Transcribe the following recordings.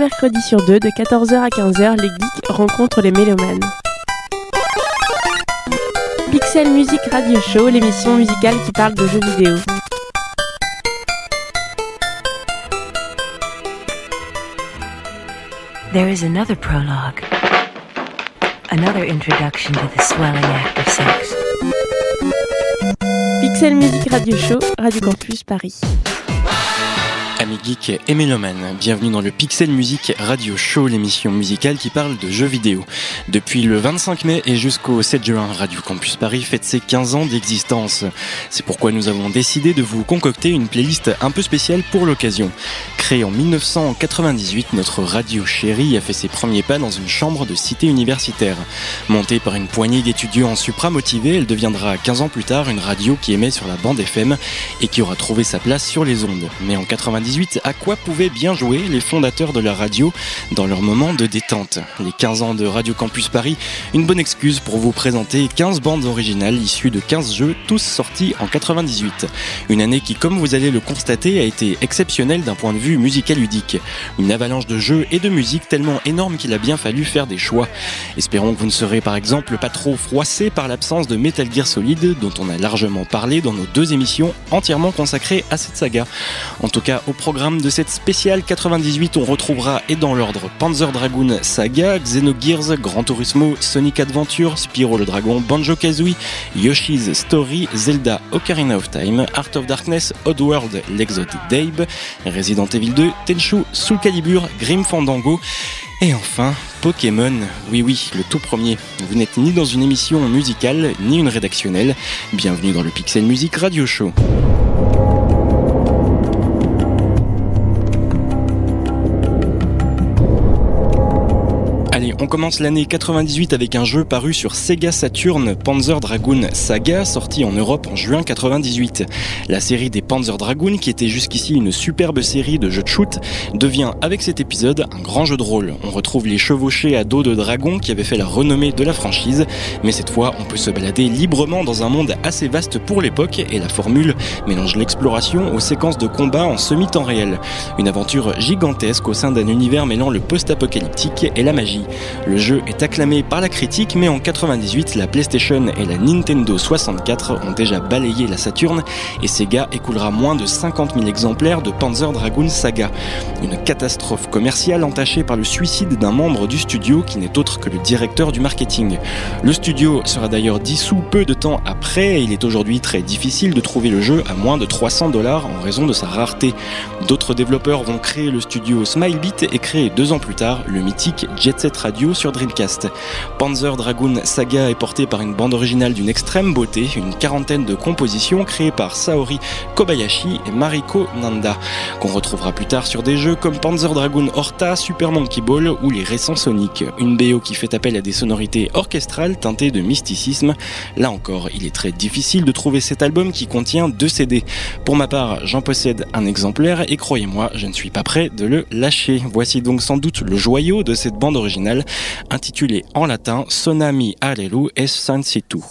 mercredi sur deux, de 14h à 15h, les geeks rencontrent les mélomanes. Pixel Music Radio Show, l'émission musicale qui parle de jeux vidéo. There is another prologue. Another introduction to the swelling act of sex. Pixel Music Radio Show, Radio Campus Paris. Amis geeks et mélomanes, bienvenue dans le Pixel Music Radio Show, l'émission musicale qui parle de jeux vidéo. Depuis le 25 mai et jusqu'au 7 juin, Radio Campus Paris fête ses 15 ans d'existence. C'est pourquoi nous avons décidé de vous concocter une playlist un peu spéciale pour l'occasion. Créée en 1998, notre radio chérie a fait ses premiers pas dans une chambre de cité universitaire. Montée par une poignée d'étudiants supramotivés, elle deviendra 15 ans plus tard une radio qui émet sur la bande FM et qui aura trouvé sa place sur les ondes. Mais en 98, à quoi pouvaient bien jouer les fondateurs de la radio dans leur moment de détente. Les 15 ans de Radio Campus Paris, une bonne excuse pour vous présenter 15 bandes originales issues de 15 jeux, tous sortis en 98. Une année qui, comme vous allez le constater, a été exceptionnelle d'un point de vue musical ludique. Une avalanche de jeux et de musique tellement énorme qu'il a bien fallu faire des choix. Espérons que vous ne serez par exemple pas trop froissé par l'absence de Metal Gear Solid, dont on a largement parlé dans nos deux émissions entièrement consacrées à cette saga. En tout cas, au programme de cette spéciale 98, on retrouvera et dans l'ordre Panzer Dragoon Saga, Xenogears, Gran Turismo, Sonic Adventure, Spyro le Dragon, Banjo Kazooie, Yoshi's Story, Zelda Ocarina of Time, Art of Darkness, Oddworld, l'Exode d'Abe, Resident Evil 2, Tenchu, Soul Calibur, Grim Fandango. Et enfin, Pokémon, oui oui, le tout premier. Vous n'êtes ni dans une émission musicale, ni une rédactionnelle. Bienvenue dans le Pixel Music Radio Show. Commence l'année 98 avec un jeu paru sur Sega Saturn, Panzer Dragoon Saga, sorti en Europe en juin 98. La série des Panzer Dragoon, qui était jusqu'ici une superbe série de jeux de shoot, devient avec cet épisode un grand jeu de rôle. On retrouve les chevauchés à dos de dragon qui avaient fait la renommée de la franchise, mais cette fois on peut se balader librement dans un monde assez vaste pour l'époque et la formule mélange l'exploration aux séquences de combat en semi-temps réel. Une aventure gigantesque au sein d'un univers mêlant le post-apocalyptique et la magie. Le jeu est acclamé par la critique, mais en 98, la PlayStation et la Nintendo 64 ont déjà balayé la Saturn et Sega écoulera moins de 50 000 exemplaires de Panzer Dragoon Saga. Une catastrophe commerciale entachée par le suicide d'un membre du studio qui n'est autre que le directeur du marketing. Le studio sera d'ailleurs dissous peu de temps après et il est aujourd'hui très difficile de trouver le jeu à moins de 300 dollars en raison de sa rareté. D'autres développeurs vont créer le studio Smilebit et créer deux ans plus tard le mythique Jet Set Radio sur Dreamcast. Panzer Dragoon Saga est porté par une bande originale d'une extrême beauté, une quarantaine de compositions créées par Saori Kobayashi et Mariko Nanda, qu'on retrouvera plus tard sur des jeux comme Panzer Dragoon Horta, Super Monkey Ball ou les récents Sonic. Une BO qui fait appel à des sonorités orchestrales teintées de mysticisme. Là encore, il est très difficile de trouver cet album qui contient deux CD. Pour ma part, j'en possède un exemplaire et croyez-moi, je ne suis pas prêt de le lâcher. Voici donc sans doute le joyau de cette bande originale intitulé en latin Sonami Allelu es Sensitu.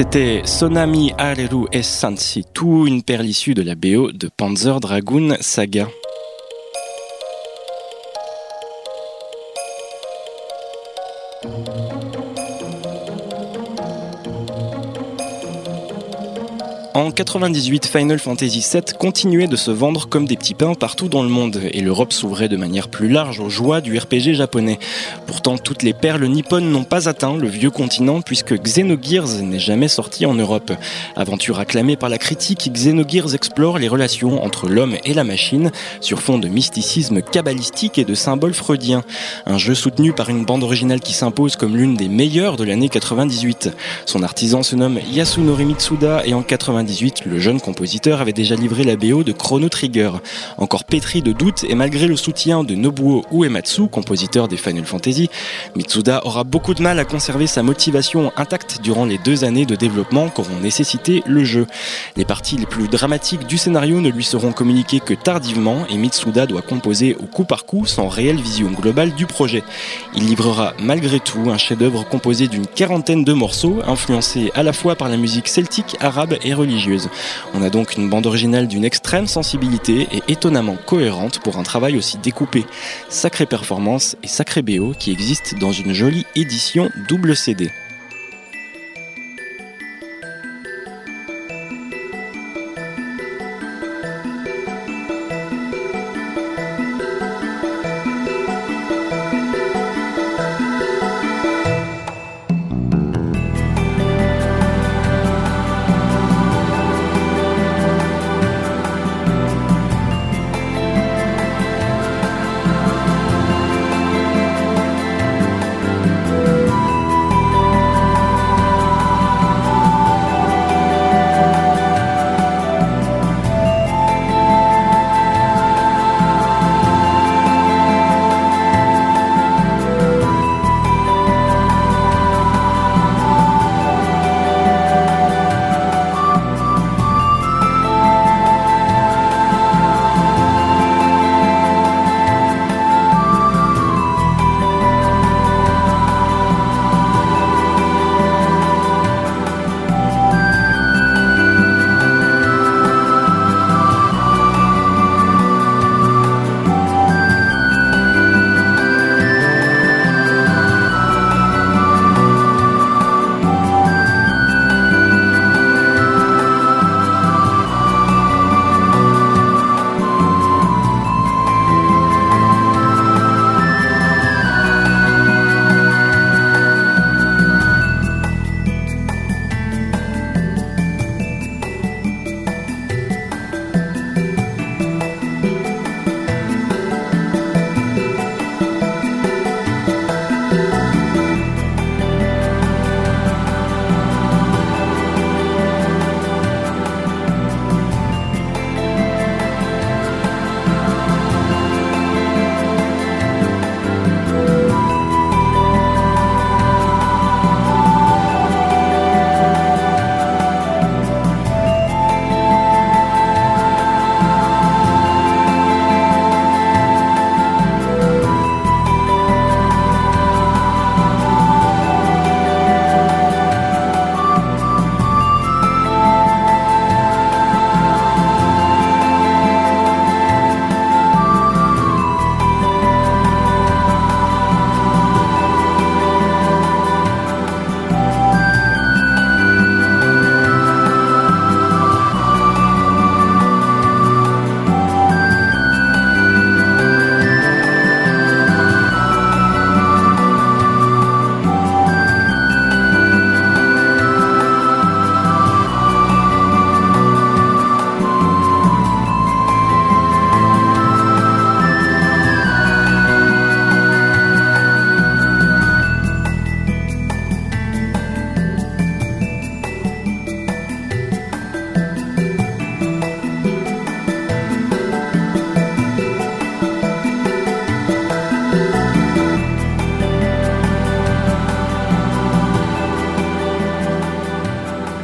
C'était Sonami Areru et Sansi, tout une perle issue de la BO de Panzer Dragoon Saga. En 98, Final Fantasy VII continuait de se vendre comme des petits pains partout dans le monde, et l'Europe s'ouvrait de manière plus large aux joies du RPG japonais. Pourtant, toutes les perles nippones n'ont pas atteint le vieux continent puisque Xenogears n'est jamais sorti en Europe. Aventure acclamée par la critique, Xenogears explore les relations entre l'homme et la machine sur fond de mysticisme kabbalistique et de symboles freudiens. Un jeu soutenu par une bande originale qui s'impose comme l'une des meilleures de l'année 98. Son artisan se nomme Yasunori Mitsuda et en 98 le jeune compositeur avait déjà livré la BO de Chrono Trigger. Encore pétri de doutes et malgré le soutien de Nobuo Uematsu, compositeur des Final Fantasy, Mitsuda aura beaucoup de mal à conserver sa motivation intacte durant les deux années de développement qu'auront nécessité le jeu. Les parties les plus dramatiques du scénario ne lui seront communiquées que tardivement et Mitsuda doit composer au coup par coup sans réelle vision globale du projet. Il livrera malgré tout un chef-d'œuvre composé d'une quarantaine de morceaux, influencés à la fois par la musique celtique, arabe et religieuse on a donc une bande originale d'une extrême sensibilité et étonnamment cohérente pour un travail aussi découpé. Sacrée performance et sacré BO qui existe dans une jolie édition double CD.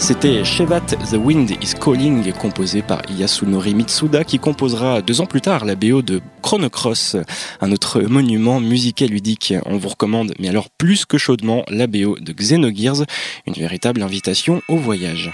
C'était Shevat The Wind is Calling, composé par Yasunori Mitsuda, qui composera deux ans plus tard la BO de Chrono Cross, un autre monument musical ludique. On vous recommande, mais alors plus que chaudement, la BO de Xenogears, une véritable invitation au voyage.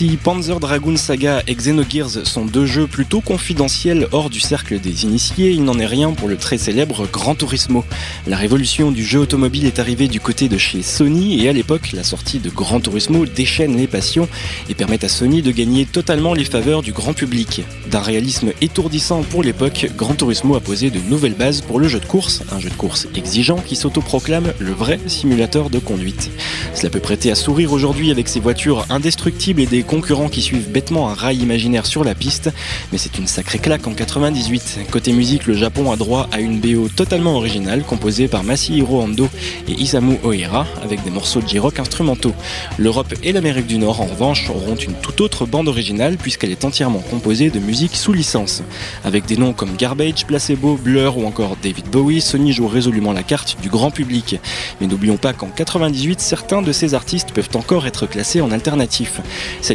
Si Panzer Dragoon Saga et Xenogears sont deux jeux plutôt confidentiels hors du cercle des initiés, il n'en est rien pour le très célèbre Gran Turismo. La révolution du jeu automobile est arrivée du côté de chez Sony et à l'époque, la sortie de Gran Turismo déchaîne les passions et permet à Sony de gagner totalement les faveurs du grand public. D'un réalisme étourdissant pour l'époque, Gran Turismo a posé de nouvelles bases pour le jeu de course, un jeu de course exigeant qui s'autoproclame le vrai simulateur de conduite. Cela peut prêter à sourire aujourd'hui avec ses voitures indestructibles et des concurrents qui suivent bêtement un rail imaginaire sur la piste, mais c'est une sacrée claque en 98. Côté musique, le Japon a droit à une BO totalement originale composée par Masahiro Ando et Isamu Oira avec des morceaux de J-rock instrumentaux. L'Europe et l'Amérique du Nord en revanche auront une toute autre bande originale puisqu'elle est entièrement composée de musique sous licence. Avec des noms comme Garbage, Placebo, Blur ou encore David Bowie, Sony joue résolument la carte du grand public. Mais n'oublions pas qu'en 98, certains de ces artistes peuvent encore être classés en alternatif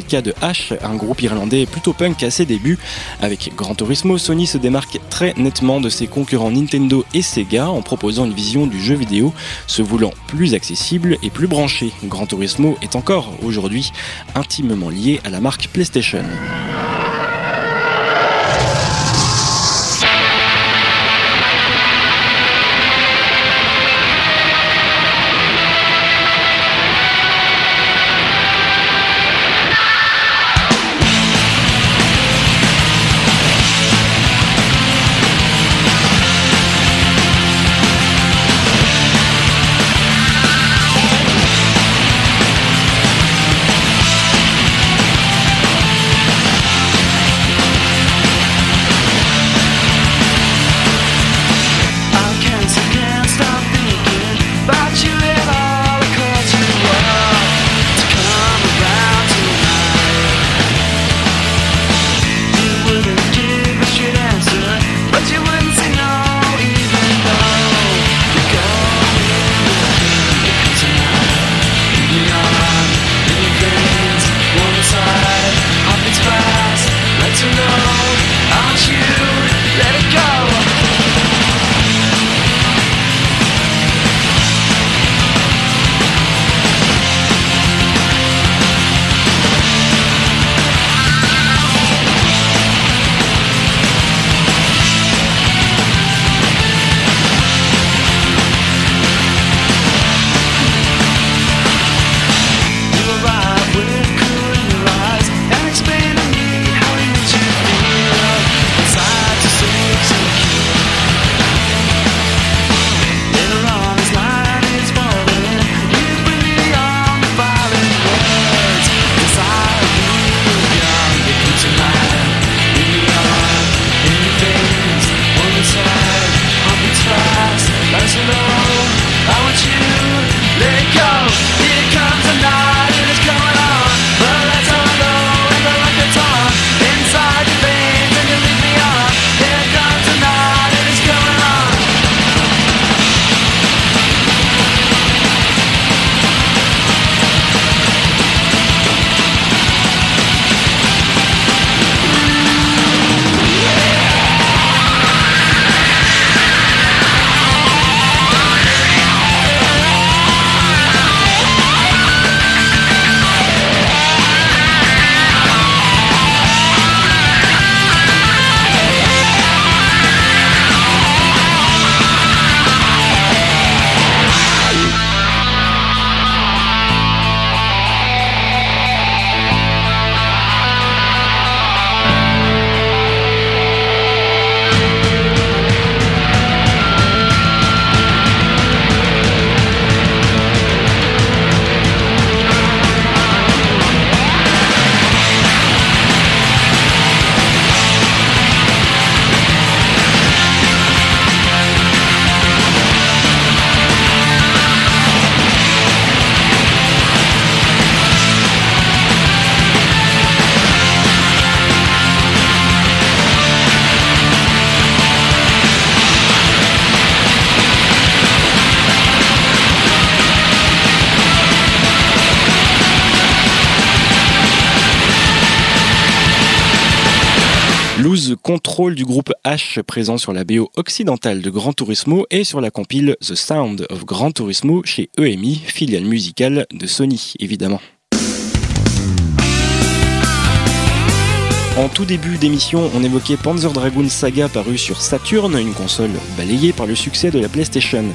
cas de H, un groupe irlandais plutôt punk à ses débuts. Avec Gran Turismo, Sony se démarque très nettement de ses concurrents Nintendo et Sega en proposant une vision du jeu vidéo se voulant plus accessible et plus branché. Gran Turismo est encore aujourd'hui intimement lié à la marque PlayStation. Control du groupe H présent sur la BO occidentale de Gran Turismo et sur la compile The Sound of Gran Turismo chez EMI, filiale musicale de Sony évidemment. En tout début d'émission, on évoquait Panzer Dragoon Saga paru sur Saturn, une console balayée par le succès de la PlayStation.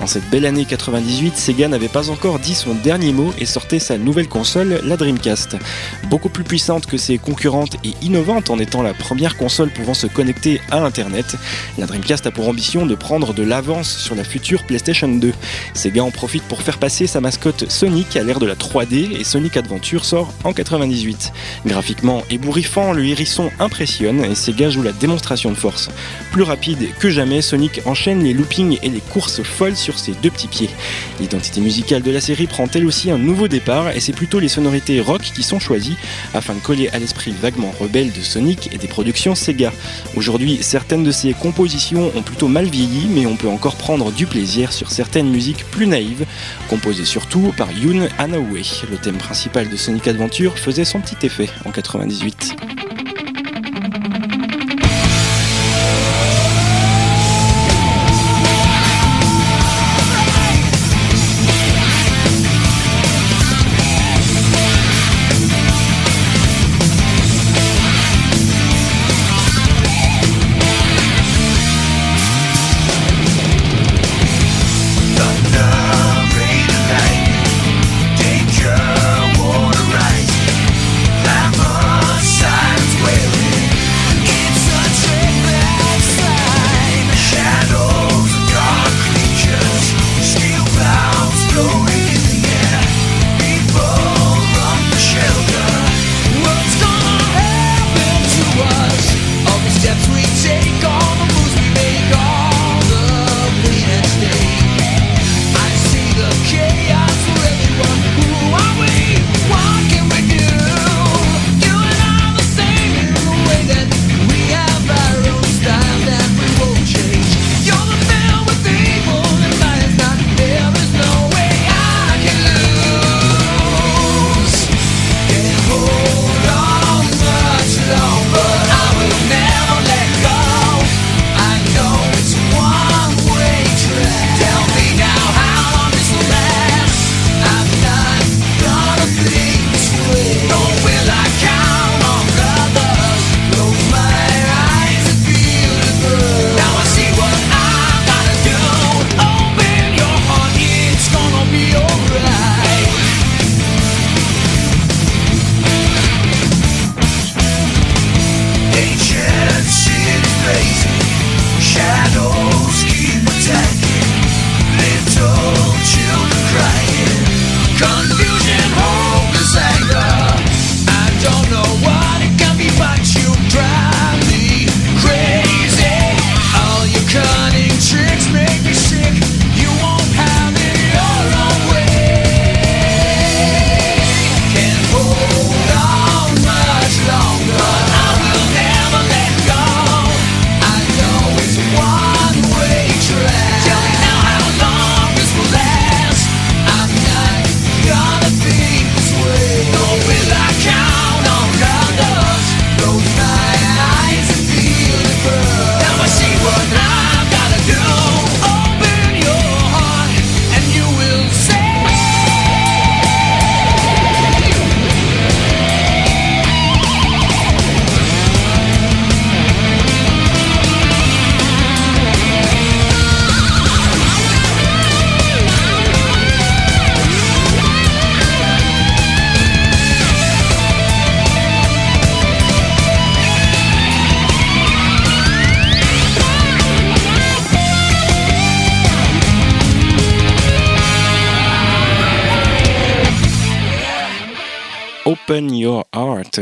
En cette belle année 98, Sega n'avait pas encore dit son dernier mot et sortait sa nouvelle console, la Dreamcast. Beaucoup plus puissante que ses concurrentes et innovante en étant la première console pouvant se connecter à Internet, la Dreamcast a pour ambition de prendre de l'avance sur la future PlayStation 2. Sega en profite pour faire passer sa mascotte Sonic à l'ère de la 3D et Sonic Adventure sort en 98. Graphiquement ébouriffant, le hérisson impressionne et Sega joue la démonstration de force. Plus rapide que jamais, Sonic enchaîne les loopings et les courses folles sur ses deux petits pieds. L'identité musicale de la série prend elle aussi un nouveau départ et c'est plutôt les sonorités rock qui sont choisies afin de coller à l'esprit vaguement rebelle de Sonic et des productions Sega. Aujourd'hui, certaines de ces compositions ont plutôt mal vieilli, mais on peut encore prendre du plaisir sur certaines musiques plus naïves, composées surtout par Yoon Anaue. Le thème principal de Sonic Adventure faisait son petit effet en 98.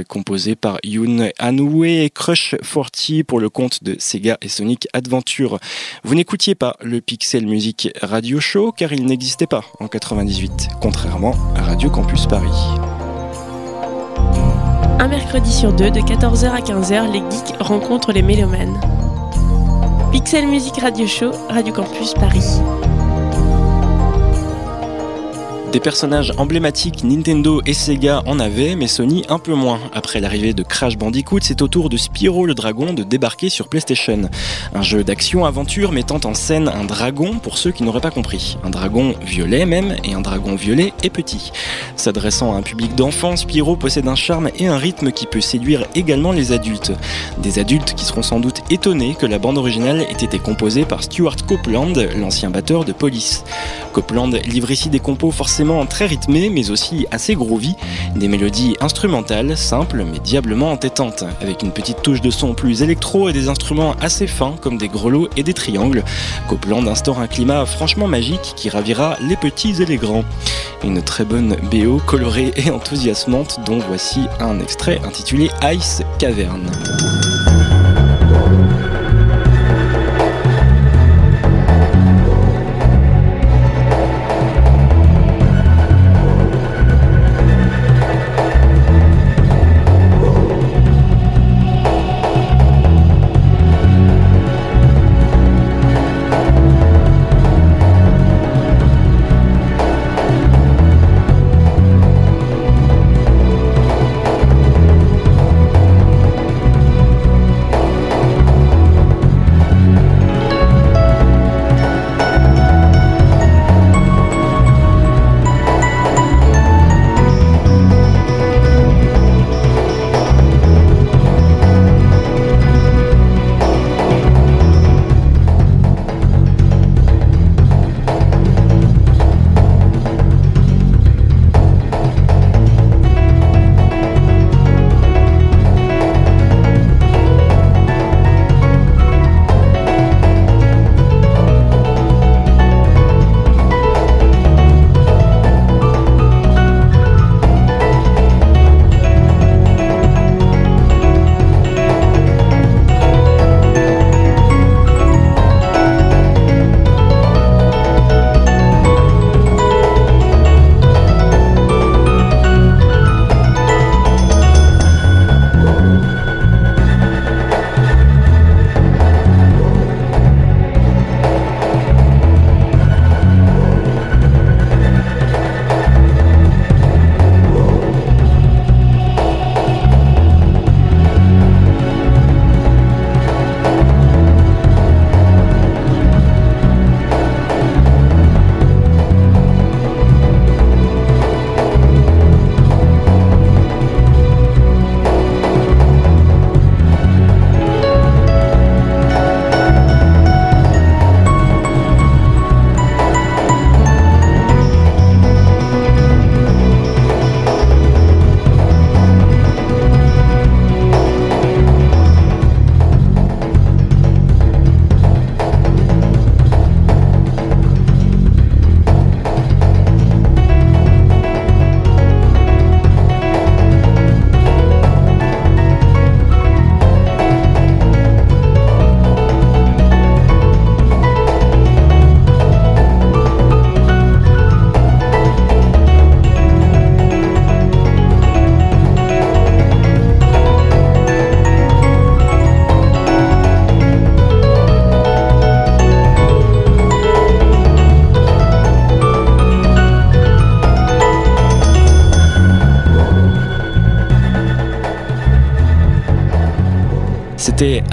Composé par Yoon Anoue et Crush 40 pour le compte de Sega et Sonic Adventure. Vous n'écoutiez pas le Pixel Music Radio Show car il n'existait pas en 98, contrairement à Radio Campus Paris. Un mercredi sur deux, de 14h à 15h, les geeks rencontrent les mélomanes. Pixel Music Radio Show, Radio Campus Paris. Des personnages emblématiques, Nintendo et Sega en avaient, mais Sony un peu moins. Après l'arrivée de Crash Bandicoot, c'est au tour de Spyro le dragon de débarquer sur PlayStation. Un jeu d'action-aventure mettant en scène un dragon pour ceux qui n'auraient pas compris. Un dragon violet même, et un dragon violet et petit. S'adressant à un public d'enfants, Spyro possède un charme et un rythme qui peut séduire également les adultes. Des adultes qui seront sans doute étonnés que la bande originale ait été composée par Stuart Copeland, l'ancien batteur de Police. Copeland livre ici des compos forcément très rythmé mais aussi assez groovy, des mélodies instrumentales simples mais diablement entêtantes, avec une petite touche de son plus électro et des instruments assez fins comme des grelots et des triangles. Copland instaure un climat franchement magique qui ravira les petits et les grands. Une très bonne BO colorée et enthousiasmante dont voici un extrait intitulé Ice Cavern.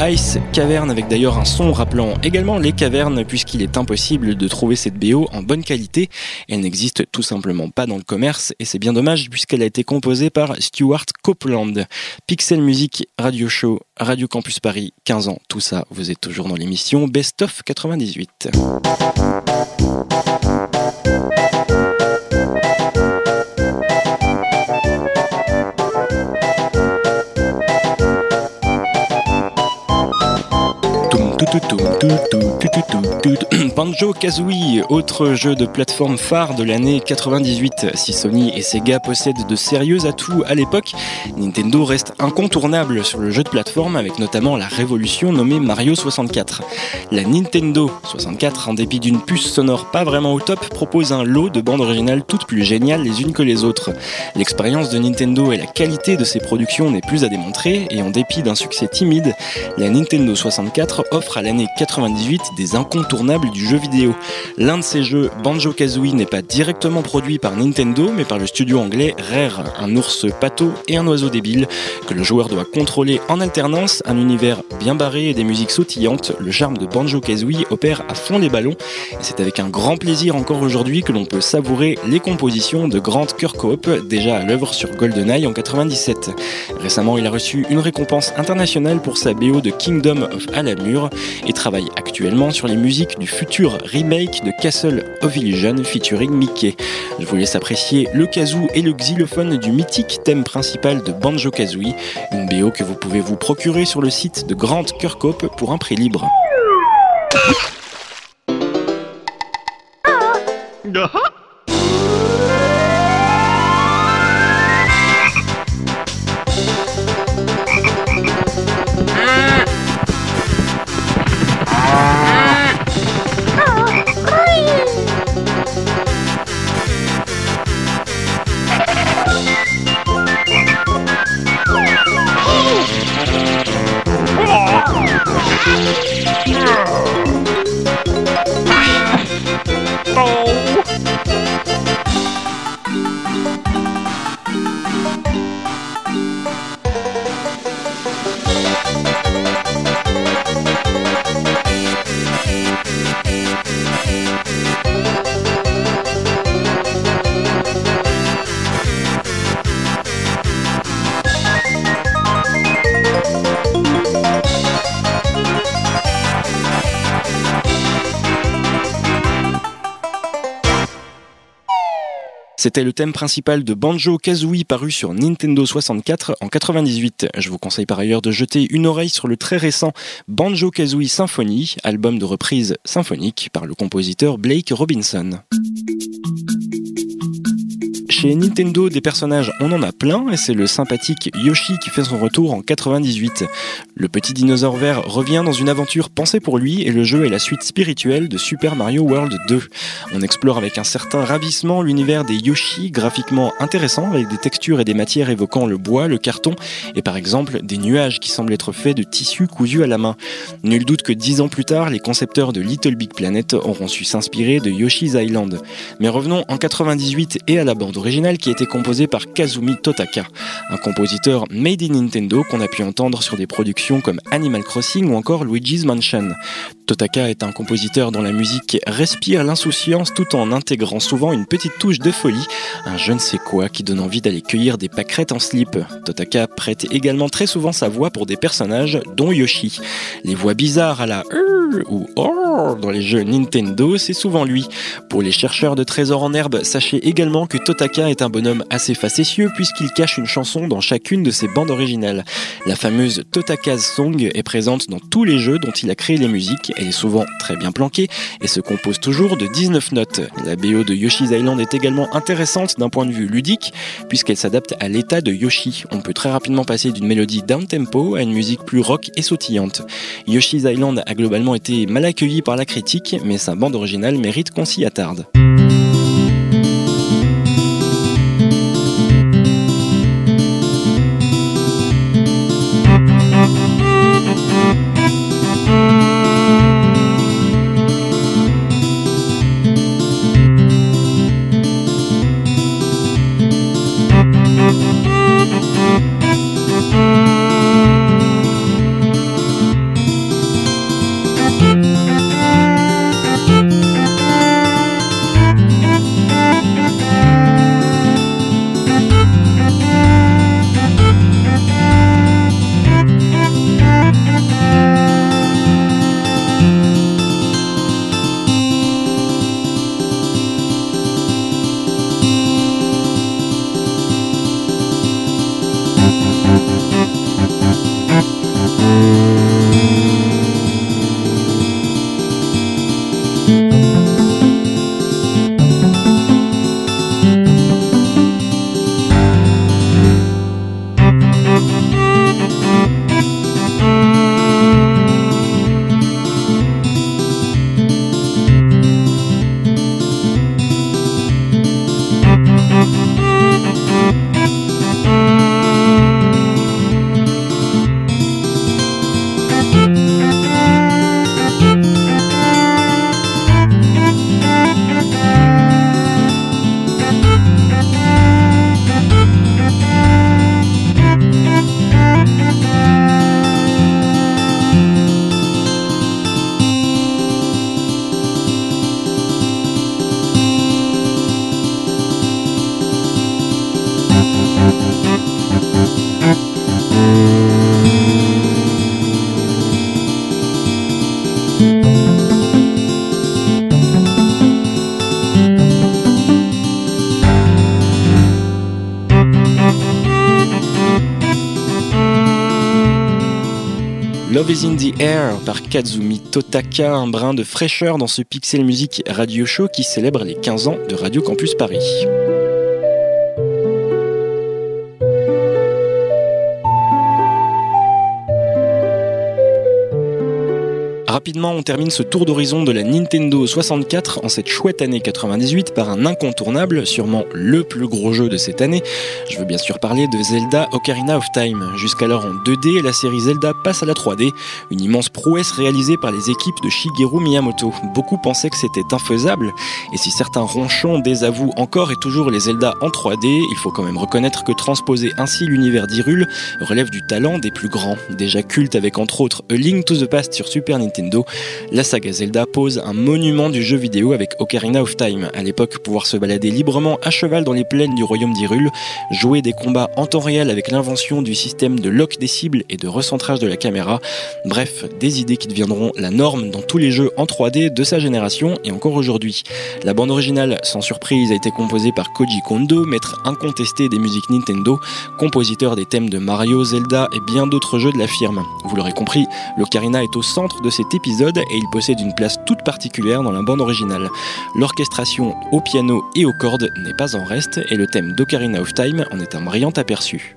Ice Cavern avec d'ailleurs un son rappelant également les cavernes puisqu'il est impossible de trouver cette BO en bonne qualité. Elle n'existe tout simplement pas dans le commerce et c'est bien dommage puisqu'elle a été composée par Stuart Copeland. Pixel Music, Radio Show, Radio Campus Paris, 15 ans, tout ça, vous êtes toujours dans l'émission Best of 98. do do do do do do. Banjo Kazooie, autre jeu de plateforme phare de l'année 98. Si Sony et Sega possèdent de sérieux atouts à l'époque, Nintendo reste incontournable sur le jeu de plateforme avec notamment la révolution nommée Mario 64. La Nintendo 64, en dépit d'une puce sonore pas vraiment au top, propose un lot de bandes originales toutes plus géniales les unes que les autres. L'expérience de Nintendo et la qualité de ses productions n'est plus à démontrer et en dépit d'un succès timide, la Nintendo 64 offre à l'année 98 des incontournables du jeu vidéo. L'un de ces jeux, Banjo-Kazooie, n'est pas directement produit par Nintendo, mais par le studio anglais Rare, un ours pato et un oiseau débile que le joueur doit contrôler en alternance, un univers bien barré et des musiques sautillantes. Le charme de Banjo-Kazooie opère à fond les ballons et c'est avec un grand plaisir encore aujourd'hui que l'on peut savourer les compositions de Grant Kirkhope, déjà à l'œuvre sur GoldenEye en 97. Récemment, il a reçu une récompense internationale pour sa BO de Kingdom of Alamur et travaille actuellement sur les musiques du futur remake de Castle of Illusion featuring Mickey. Je vous laisse apprécier le kazoo et le xylophone du mythique thème principal de Banjo-Kazooie, une BO que vous pouvez vous procurer sur le site de Grant Kirkhope pour un prix libre. C'était le thème principal de Banjo Kazooie paru sur Nintendo 64 en 98. Je vous conseille par ailleurs de jeter une oreille sur le très récent Banjo Kazooie Symphony, album de reprise symphonique par le compositeur Blake Robinson. Chez Nintendo, des personnages, on en a plein, et c'est le sympathique Yoshi qui fait son retour en 98. Le petit dinosaure vert revient dans une aventure pensée pour lui, et le jeu est la suite spirituelle de Super Mario World 2. On explore avec un certain ravissement l'univers des Yoshi, graphiquement intéressant, avec des textures et des matières évoquant le bois, le carton, et par exemple des nuages qui semblent être faits de tissus cousus à la main. Nul doute que dix ans plus tard, les concepteurs de Little Big Planet auront su s'inspirer de Yoshi's Island. Mais revenons en 98 et à la bande originale qui a été composé par Kazumi Totaka, un compositeur made in Nintendo qu'on a pu entendre sur des productions comme Animal Crossing ou encore Luigi's Mansion. Totaka est un compositeur dont la musique respire l'insouciance tout en intégrant souvent une petite touche de folie, un je ne sais quoi qui donne envie d'aller cueillir des pâquerettes en slip. Totaka prête également très souvent sa voix pour des personnages dont Yoshi. Les voix bizarres à la ou OR dans les jeux Nintendo, c'est souvent lui. Pour les chercheurs de trésors en herbe, sachez également que Totaka est un bonhomme assez facétieux puisqu'il cache une chanson dans chacune de ses bandes originales. La fameuse Totaka's Song est présente dans tous les jeux dont il a créé les musiques, elle est souvent très bien planquée et se compose toujours de 19 notes. La BO de Yoshi's Island est également intéressante d'un point de vue ludique puisqu'elle s'adapte à l'état de Yoshi. On peut très rapidement passer d'une mélodie down tempo à une musique plus rock et sautillante. Yoshi's Island a globalement été mal accueilli par la critique, mais sa bande originale mérite qu'on s'y attarde. Air par Kazumi Totaka, un brin de fraîcheur dans ce Pixel Music Radio Show qui célèbre les 15 ans de Radio Campus Paris. Rapidement, on termine ce tour d'horizon de la Nintendo 64 en cette chouette année 98 par un incontournable, sûrement le plus gros jeu de cette année. Je veux bien sûr parler de Zelda Ocarina of Time. Jusqu'alors en 2D, la série Zelda passe à la 3D, une immense prouesse réalisée par les équipes de Shigeru Miyamoto. Beaucoup pensaient que c'était infaisable, et si certains ronchons désavouent encore et toujours les Zelda en 3D, il faut quand même reconnaître que transposer ainsi l'univers d'Hyrule relève du talent des plus grands. Déjà culte avec entre autres A Link to the Past sur Super Nintendo la saga Zelda pose un monument du jeu vidéo avec Ocarina of Time. À l'époque, pouvoir se balader librement à cheval dans les plaines du royaume d'Hyrule, jouer des combats en temps réel avec l'invention du système de lock des cibles et de recentrage de la caméra, bref, des idées qui deviendront la norme dans tous les jeux en 3D de sa génération et encore aujourd'hui. La bande originale, sans surprise, a été composée par Koji Kondo, maître incontesté des musiques Nintendo, compositeur des thèmes de Mario, Zelda et bien d'autres jeux de la firme. Vous l'aurez compris, l'Ocarina est au centre de ces et il possède une place toute particulière dans la bande originale. L'orchestration au piano et aux cordes n'est pas en reste et le thème d'Ocarina of Time en est un brillant aperçu.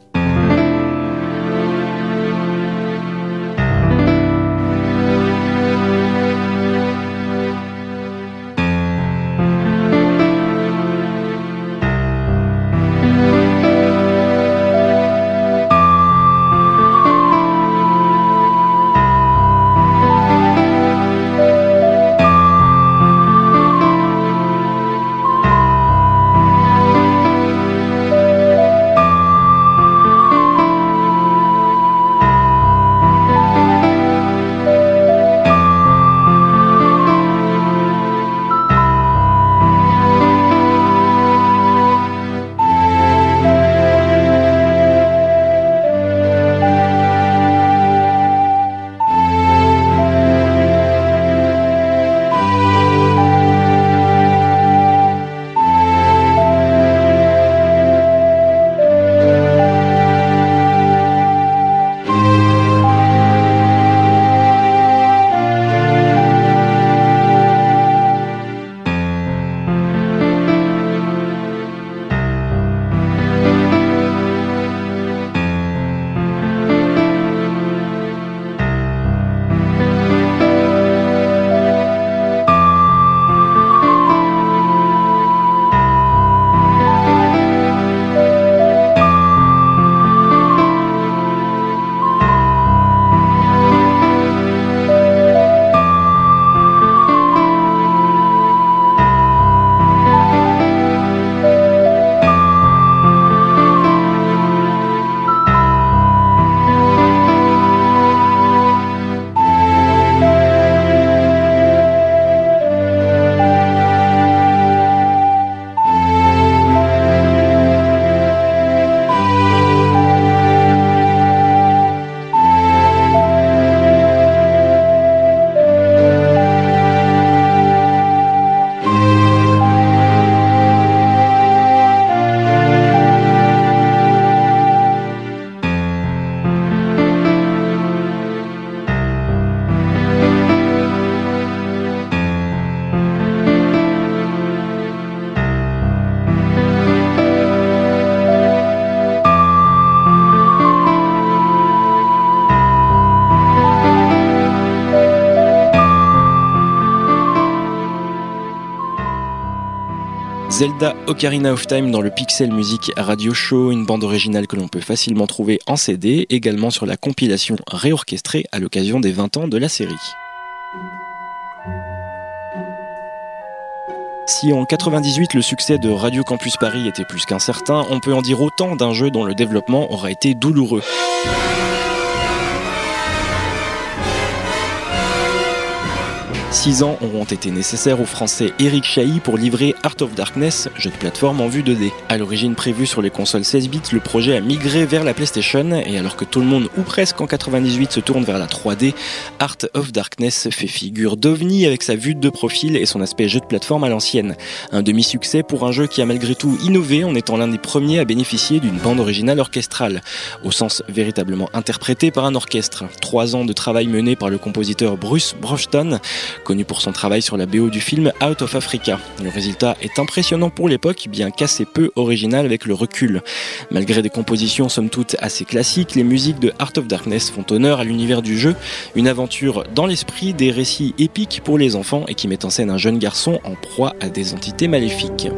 Zelda Ocarina of Time dans le Pixel Music Radio Show, une bande originale que l'on peut facilement trouver en CD, également sur la compilation réorchestrée à l'occasion des 20 ans de la série. Si en 98 le succès de Radio Campus Paris était plus qu'incertain, on peut en dire autant d'un jeu dont le développement aura été douloureux. Six ans auront été nécessaires au français Eric Chahi pour livrer Art of Darkness, jeu de plateforme en vue 2D. À l'origine prévu sur les consoles 16 bits, le projet a migré vers la PlayStation et alors que tout le monde, ou presque en 98, se tourne vers la 3D, Art of Darkness fait figure d'ovni avec sa vue de profil et son aspect jeu de plateforme à l'ancienne. Un demi-succès pour un jeu qui a malgré tout innové en étant l'un des premiers à bénéficier d'une bande originale orchestrale, au sens véritablement interprété par un orchestre. Trois ans de travail mené par le compositeur Bruce Brofton, connu pour son travail sur la BO du film Out of Africa. Le résultat est impressionnant pour l'époque, bien qu'assez peu original avec le recul. Malgré des compositions somme toute assez classiques, les musiques de Art of Darkness font honneur à l'univers du jeu, une aventure dans l'esprit, des récits épiques pour les enfants et qui met en scène un jeune garçon en proie à des entités maléfiques.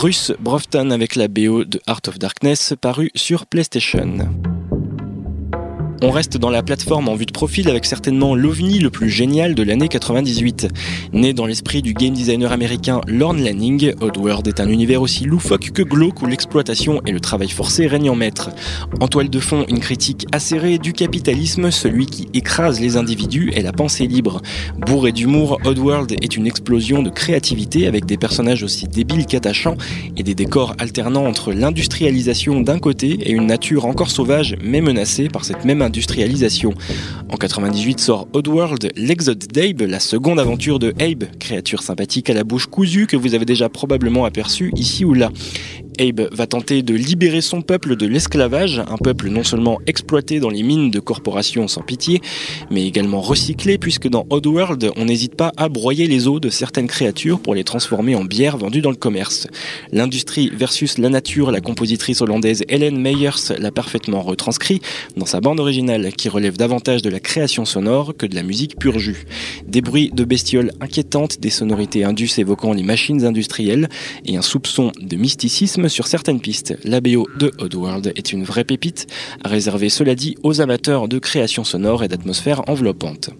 Bruce Brofton avec la BO de Art of Darkness paru sur PlayStation. On reste dans la plateforme en vue de profil avec certainement l'ovni le plus génial de l'année 98. Né dans l'esprit du game designer américain Lorne Lanning, Oddworld est un univers aussi loufoque que glauque où l'exploitation et le travail forcé règnent en maître. En toile de fond, une critique acérée du capitalisme, celui qui écrase les individus et la pensée libre. Bourré d'humour, Oddworld est une explosion de créativité avec des personnages aussi débiles qu'attachants et des décors alternant entre l'industrialisation d'un côté et une nature encore sauvage mais menacée par cette même En 98 sort Oddworld, l'Exode d'Abe, la seconde aventure de Abe, créature sympathique à la bouche cousue que vous avez déjà probablement aperçue ici ou là. Abe va tenter de libérer son peuple de l'esclavage, un peuple non seulement exploité dans les mines de corporations sans pitié, mais également recyclé puisque dans Oddworld, on n'hésite pas à broyer les os de certaines créatures pour les transformer en bière vendue dans le commerce. L'industrie versus la nature, la compositrice hollandaise Helen Meyers l'a parfaitement retranscrit dans sa bande originale qui relève davantage de la création sonore que de la musique pur jus. Des bruits de bestioles inquiétantes, des sonorités indus évoquant les machines industrielles et un soupçon de mysticisme sur certaines pistes. La BO de Oddworld est une vraie pépite, réservée cela dit aux amateurs de création sonore et d'atmosphère enveloppante.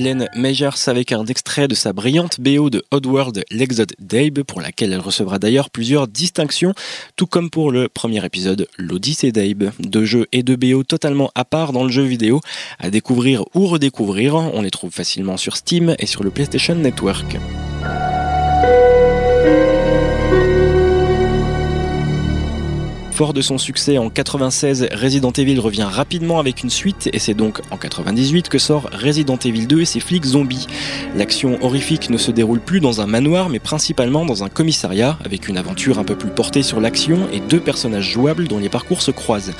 Hélène Meyers avec un extrait de sa brillante BO de Oddworld l'Exode d'Abe, pour laquelle elle recevra d'ailleurs plusieurs distinctions, tout comme pour le premier épisode, l'Odyssée d'Abe. Deux jeux et deux BO totalement à part dans le jeu vidéo, à découvrir ou redécouvrir. On les trouve facilement sur Steam et sur le PlayStation Network. Fort de son succès en 96, Resident Evil revient rapidement avec une suite et c'est donc en 98 que sort Resident Evil 2 et ses flics zombies. L'action horrifique ne se déroule plus dans un manoir mais principalement dans un commissariat avec une aventure un peu plus portée sur l'action et deux personnages jouables dont les parcours se croisent.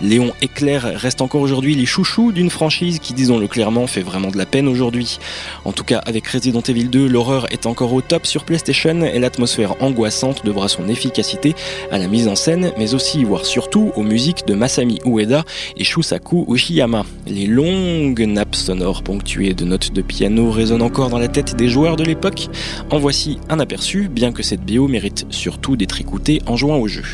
Léon et Claire restent encore aujourd'hui les chouchous d'une franchise qui, disons-le clairement, fait vraiment de la peine aujourd'hui. En tout cas, avec Resident Evil 2, l'horreur est encore au top sur PlayStation et l'atmosphère angoissante devra son efficacité à la mise en scène mais aussi voire surtout, aux musiques de Masami Ueda et Shusaku Ushiyama. Les longues nappes sonores ponctuées de notes de piano résonnent encore dans la tête des joueurs de l'époque. En voici un aperçu, bien que cette bio mérite surtout d'être écoutée en jouant au jeu.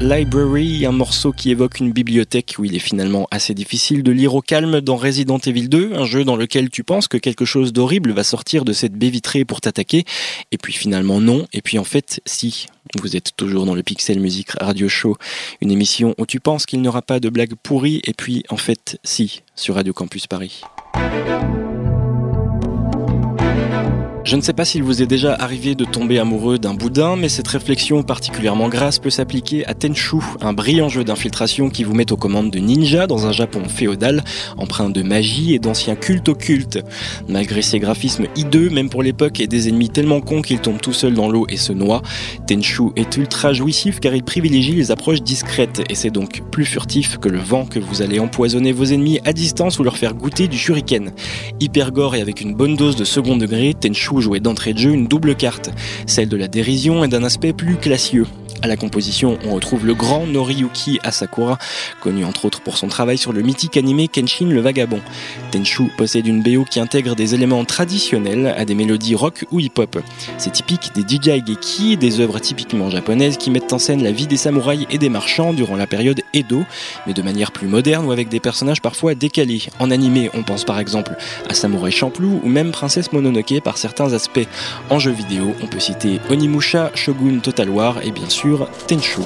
Library, un morceau qui évoque une bibliothèque où il est finalement assez difficile de lire au calme dans Resident Evil 2, un jeu dans lequel tu penses que quelque chose d'horrible va sortir de cette baie vitrée pour t'attaquer, et puis finalement non, et puis en fait si. Vous êtes toujours dans le Pixel Music Radio Show, une émission où tu penses qu'il n'y aura pas de blagues pourries, et puis en fait si, sur Radio Campus Paris. Je ne sais pas s'il vous est déjà arrivé de tomber amoureux d'un boudin, mais cette réflexion particulièrement grasse peut s'appliquer à Tenchu, un brillant jeu d'infiltration qui vous met aux commandes de ninjas dans un Japon féodal, empreint de magie et d'anciens cultes occultes. Malgré ses graphismes hideux, même pour l'époque, et des ennemis tellement cons qu'ils tombent tout seuls dans l'eau et se noient, Tenchu est ultra jouissif car il privilégie les approches discrètes, et c'est donc plus furtif que le vent que vous allez empoisonner vos ennemis à distance ou leur faire goûter du shuriken. Hyper gore et avec une bonne dose de second degré, Tenchu jouer d'entrée de jeu une double carte, celle de la dérision et d'un aspect plus classieux. À la composition, on retrouve le grand Noriyuki Asakura, connu entre autres pour son travail sur le mythique animé Kenshin le Vagabond. Tenchu possède une BO qui intègre des éléments traditionnels à des mélodies rock ou hip-hop. C'est typique des DJ Geki, des œuvres typiquement japonaises qui mettent en scène la vie des samouraïs et des marchands durant la période Edo, mais de manière plus moderne ou avec des personnages parfois décalés. En animé, on pense par exemple à Samurai Champloo ou même Princesse Mononoke par certains aspects. En jeu vidéo, on peut citer Onimusha, Shogun Total War et bien sûr Tenchu.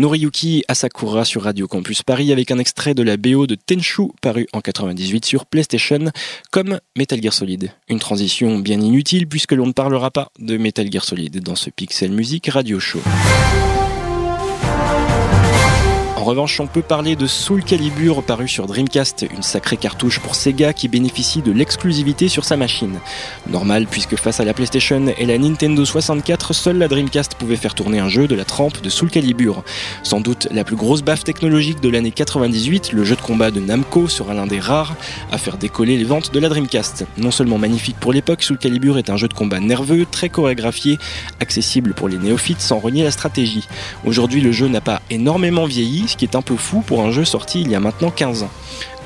Noriyuki Asakura sur Radio Campus Paris avec un extrait de la BO de Tenchu paru en 98 sur PlayStation comme Metal Gear Solid. Une transition bien inutile puisque l'on ne parlera pas de Metal Gear Solid dans ce Pixel Music Radio Show. En revanche, on peut parler de Soul Calibur paru sur Dreamcast, une sacrée cartouche pour Sega qui bénéficie de l'exclusivité sur sa machine. Normal puisque face à la PlayStation et la Nintendo 64, seule la Dreamcast pouvait faire tourner un jeu de la trempe de Soul Calibur. Sans doute la plus grosse baffe technologique de l'année 98, le jeu de combat de Namco sera l'un des rares à faire décoller les ventes de la Dreamcast. Non seulement magnifique pour l'époque, Soul Calibur est un jeu de combat nerveux, très chorégraphié, accessible pour les néophytes sans renier la stratégie. Aujourd'hui, le jeu n'a pas énormément vieilli, ce qui est un peu fou pour un jeu sorti il y a maintenant 15 ans.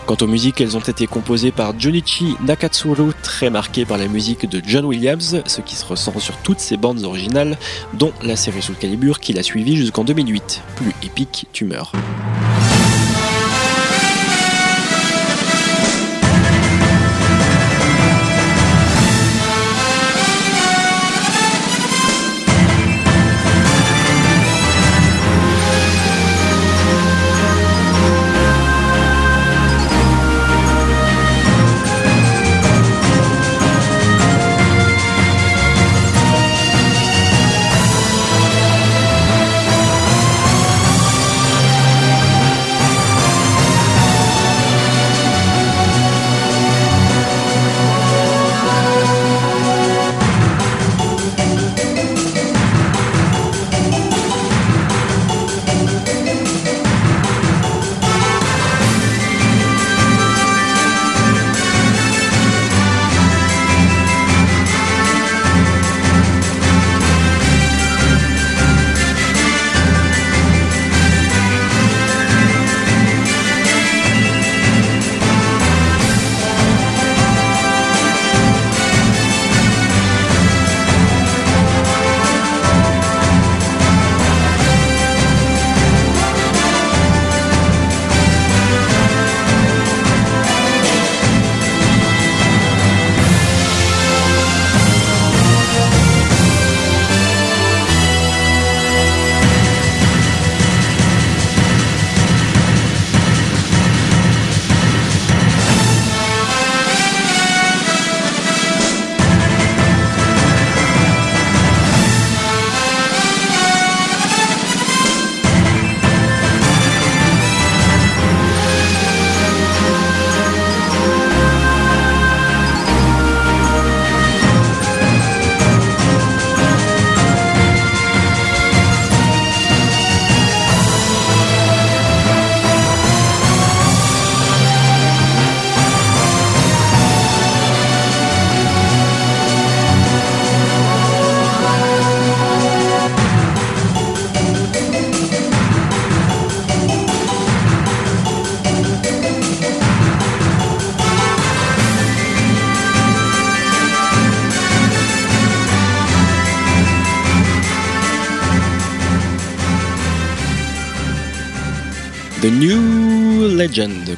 Quant aux musiques, elles ont été composées par Junichi Nakatsuru, très marqué par la musique de John Williams, ce qui se ressent sur toutes ses bandes originales, dont la série Soul Calibur qui l'a suivi jusqu'en 2008. Plus épique, tu meurs.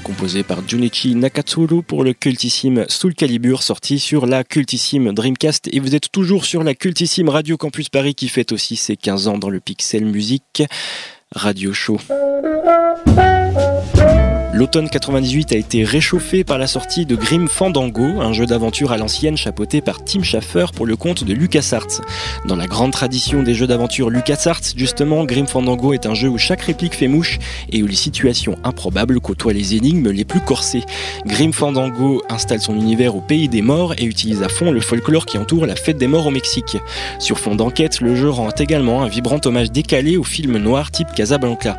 Composé par Junichi Nakatsuru pour le cultissime Soul Calibur, sorti sur la cultissime Dreamcast. Et vous êtes toujours sur la cultissime Radio Campus Paris qui fête aussi ses 15 ans dans le Pixel Music Radio Show. L'automne 98 a été réchauffé par la sortie de Grim Fandango, un jeu d'aventure à l'ancienne chapeauté par Tim Schafer pour le compte de LucasArts. Dans la grande tradition des jeux d'aventure LucasArts, justement, Grim Fandango est un jeu où chaque réplique fait mouche et où les situations improbables côtoient les énigmes les plus corsées. Grim Fandango installe son univers au pays des morts et utilise à fond le folklore qui entoure la fête des morts au Mexique. Sur fond d'enquête, le jeu rend également un vibrant hommage décalé au film noir type Casablanca.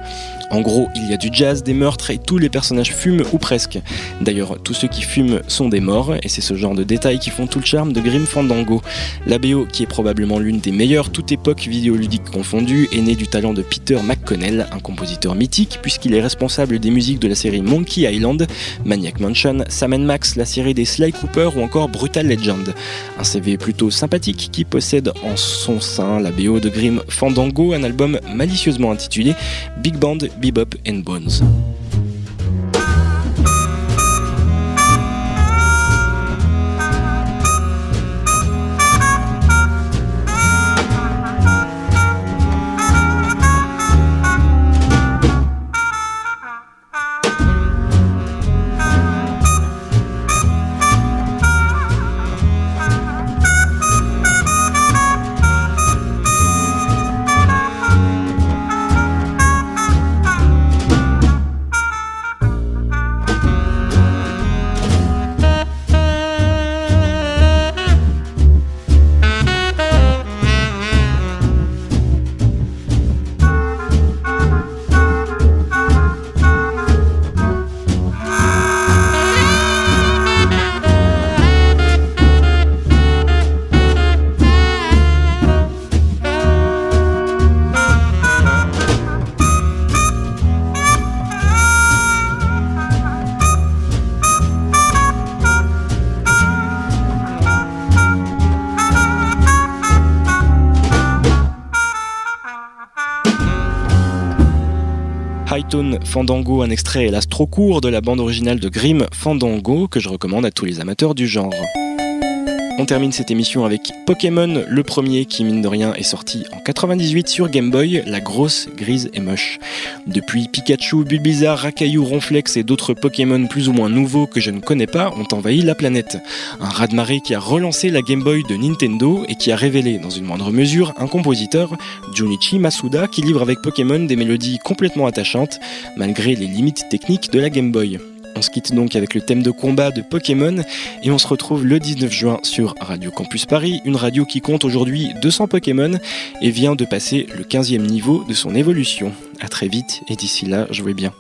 En gros, il y a du jazz, des meurtres et tous les personnages fument ou presque. D'ailleurs, tous ceux qui fument sont des morts et c'est ce genre de détails qui font tout le charme de Grim Fandango. La BO, qui est probablement l'une des meilleures toute époque vidéoludique confondue, est née du talent de Peter McConnell, un compositeur mythique puisqu'il est responsable des musiques de la série Monkey Island, Maniac Mansion, Sam Max, la série des Sly Cooper ou encore Brutal Legend. Un CV plutôt sympathique qui possède en son sein la BO de Grim Fandango, un album malicieusement intitulé Big Band Bebop and Bones. Fandango, un extrait hélas trop court de la bande originale de Grimm Fandango que je recommande à tous les amateurs du genre. On termine cette émission avec Pokémon, le premier qui, mine de rien, est sorti en 98 sur Game Boy, la grosse, grise et moche. Depuis, Pikachu, Bulbizarre, Rakayu, Ronflex et d'autres Pokémon plus ou moins nouveaux que je ne connais pas ont envahi la planète. Un raz-de-marée qui a relancé la Game Boy de Nintendo et qui a révélé, dans une moindre mesure, un compositeur, Junichi Masuda, qui livre avec Pokémon des mélodies complètement attachantes, malgré les limites techniques de la Game Boy. On se quitte donc avec le thème de combat de Pokémon et on se retrouve le 19 juin sur Radio Campus Paris, une radio qui compte aujourd'hui 200 Pokémon et vient de passer le 15e niveau de son évolution. A très vite et d'ici là, jouez bien.